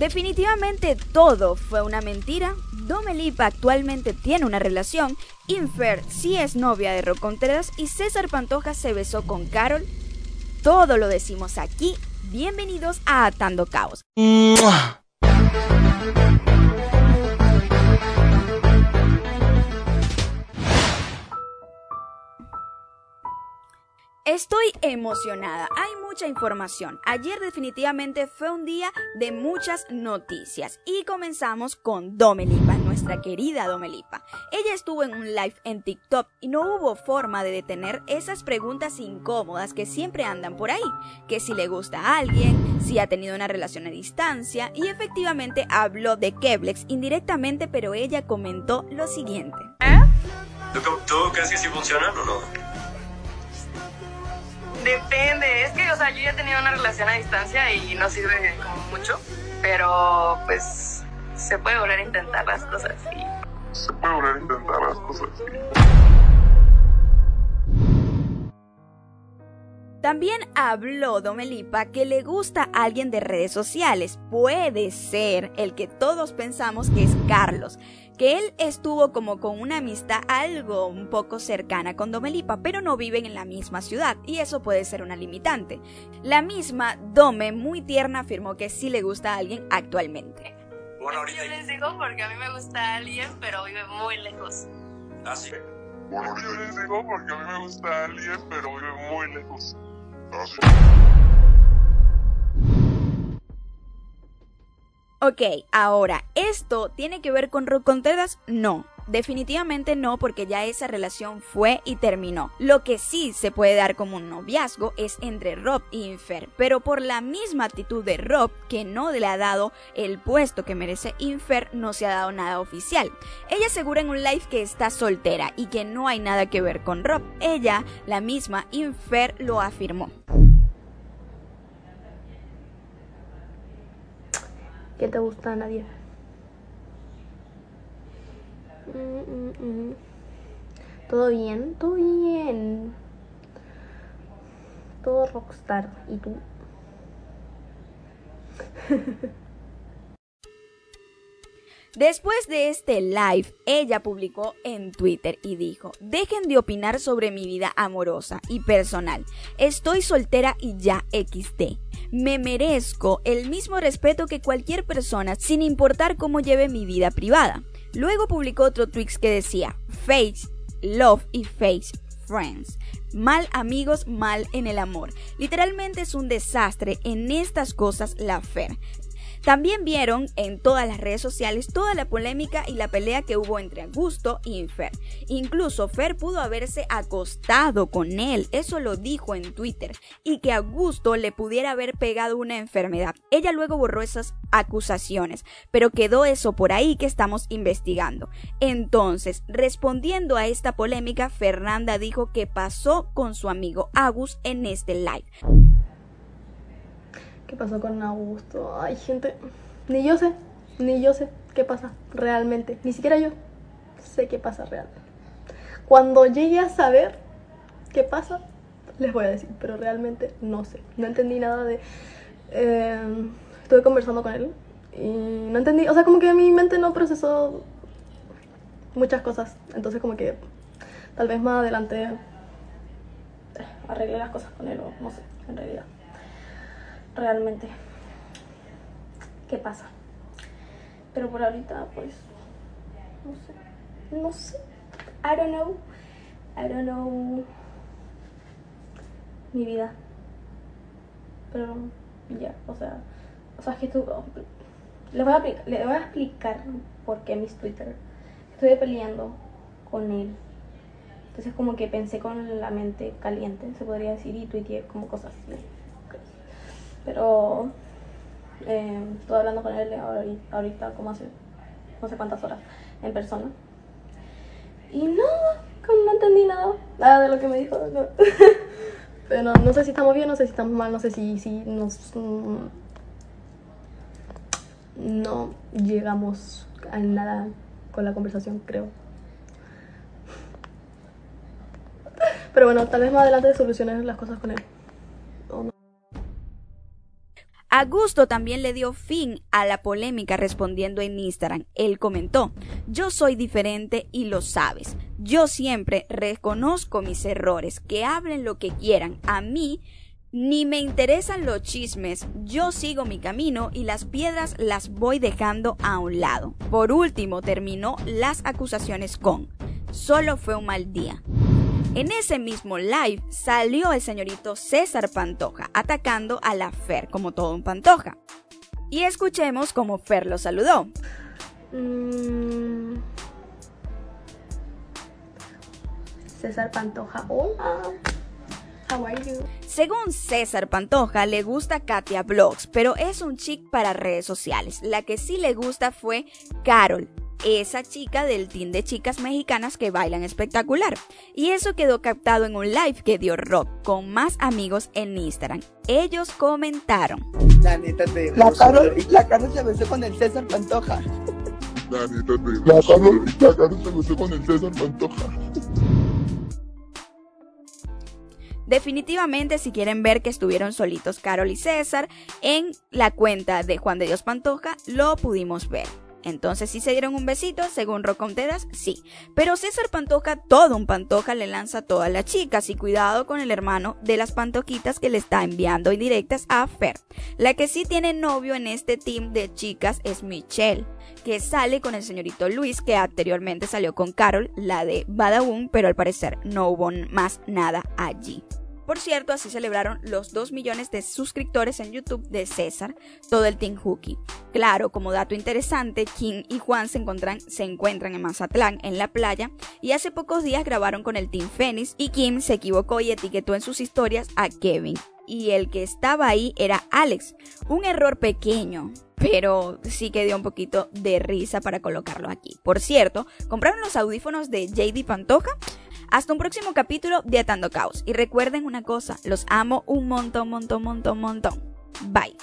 Definitivamente todo fue una mentira. Domelipa actualmente tiene una relación. Infer sí es novia de Rock Contreras y César Pantoja se besó con Carol. Todo lo decimos aquí. Bienvenidos a Atando Caos. Estoy emocionada, hay mucha información. Ayer definitivamente fue un día de muchas noticias y comenzamos con Domelipa, nuestra querida Domelipa. Ella estuvo en un live en TikTok y no hubo forma de detener esas preguntas incómodas que siempre andan por ahí, que si le gusta a alguien, si ha tenido una relación a distancia y efectivamente habló de Keblex indirectamente, pero ella comentó lo siguiente. ¿Eh? ¿Tú, crees que sí funciona o no? Depende, es que, o sea, yo ya he tenido una relación a distancia y no sirve como mucho, pero pues se puede volver a intentar las cosas y... Se puede volver a intentar las cosas También habló Domelipa que le gusta a alguien de redes sociales. Puede ser el que todos pensamos que es Carlos, que él estuvo como con una amistad algo un poco cercana con Domelipa, pero no viven en la misma ciudad y eso puede ser una limitante. La misma Dome, muy tierna, afirmó que sí le gusta a alguien actualmente. Bueno, ahorita... Yo les digo porque a mí me gusta alguien, pero vive muy lejos. ¿Ah, sí? Bueno, yo les digo porque a mí me gusta alguien, pero vive muy lejos. ¿Ah, sí? Ok, ahora, ¿esto tiene que ver con Rob Contreras? No. Definitivamente no, porque ya esa relación fue y terminó. Lo que sí se puede dar como un noviazgo es entre Rob y Infer, pero por la misma actitud de Rob, que no le ha dado el puesto que merece Infer, no se ha dado nada oficial. Ella asegura en un live que está soltera y que no hay nada que ver con Rob. Ella, la misma Infer, lo afirmó. ¿Qué te gusta, Nadia? Mm, mm, mm. ¿Todo bien? Todo bien. Todo rockstar. ¿Y tú? Después de este live, ella publicó en Twitter y dijo, dejen de opinar sobre mi vida amorosa y personal. Estoy soltera y ya XD me merezco el mismo respeto que cualquier persona sin importar cómo lleve mi vida privada. Luego publicó otro tweet que decía, Face, Love y Face, Friends. Mal amigos, mal en el amor. Literalmente es un desastre en estas cosas la Fer. También vieron en todas las redes sociales toda la polémica y la pelea que hubo entre Augusto y Fer. Incluso Fer pudo haberse acostado con él, eso lo dijo en Twitter, y que Augusto le pudiera haber pegado una enfermedad. Ella luego borró esas acusaciones, pero quedó eso por ahí que estamos investigando. Entonces, respondiendo a esta polémica, Fernanda dijo que pasó con su amigo Agus en este live. ¿Qué pasó con Augusto? Ay, gente, ni yo sé, ni yo sé qué pasa realmente. Ni siquiera yo sé qué pasa realmente. Cuando llegue a saber qué pasa, les voy a decir, pero realmente no sé. No entendí nada de... Eh, estuve conversando con él y no entendí, o sea, como que mi mente no procesó muchas cosas. Entonces como que tal vez más adelante arregle las cosas con él o no sé, en realidad realmente qué pasa. Pero por ahorita, pues, no sé, no sé. I don't know. I don't know mi vida. Pero ya, o sea, o sea, es que tú, les voy, a, les voy a explicar por qué mis Twitter. Estuve peleando con él. Entonces como que pensé con la mente caliente, se podría decir, y tuiteé como cosas así. Pero eh, estuve hablando con él ahorita, como hace no sé cuántas horas, en persona. Y no, no entendí nada, nada de lo que me dijo. Pero no, sé si estamos bien, no sé si estamos mal, no sé si, si nos... Mm, no llegamos a nada con la conversación, creo. Pero bueno, tal vez más adelante soluciones las cosas con él. Augusto también le dio fin a la polémica respondiendo en Instagram. Él comentó, yo soy diferente y lo sabes. Yo siempre reconozco mis errores, que hablen lo que quieran. A mí ni me interesan los chismes, yo sigo mi camino y las piedras las voy dejando a un lado. Por último, terminó las acusaciones con, solo fue un mal día. En ese mismo live salió el señorito César Pantoja atacando a la Fer como todo un Pantoja. Y escuchemos cómo Fer lo saludó. Mm. César Pantoja, hola. How are you? Según César Pantoja, le gusta Katia Vlogs, pero es un chic para redes sociales. La que sí le gusta fue Carol, esa chica del team de chicas mexicanas que bailan espectacular. Y eso quedó captado en un live que dio Rock con más amigos en Instagram. Ellos comentaron. La neta te La Carol, la Carol se besó con el César Pantoja. La neta te La Carol, la Carol se besó con el César Pantoja. Definitivamente, si quieren ver que estuvieron solitos Carol y César en la cuenta de Juan de Dios Pantoja, lo pudimos ver. Entonces, si se dieron un besito, según Roconteras, sí. Pero César Pantoja, todo un Pantoja, le lanza a todas las chicas y cuidado con el hermano de las Pantoquitas que le está enviando indirectas a Fer. La que sí tiene novio en este team de chicas es Michelle, que sale con el señorito Luis, que anteriormente salió con Carol, la de Badaboom, pero al parecer no hubo más nada allí. Por cierto, así celebraron los 2 millones de suscriptores en YouTube de César, todo el Team Hookie. Claro, como dato interesante, Kim y Juan se encuentran, en Mazatlán, en la playa, y hace pocos días grabaron con el Team Phoenix y Kim se equivocó y etiquetó en sus historias a Kevin. Y el que estaba ahí era Alex. Un error pequeño, pero sí que dio un poquito de risa para colocarlo aquí. Por cierto, ¿compraron los audífonos de JD Pantoja? Hasta un próximo capítulo de Atando Caos. Y recuerden una cosa, los amo un montón, montón, montón, montón. Bye.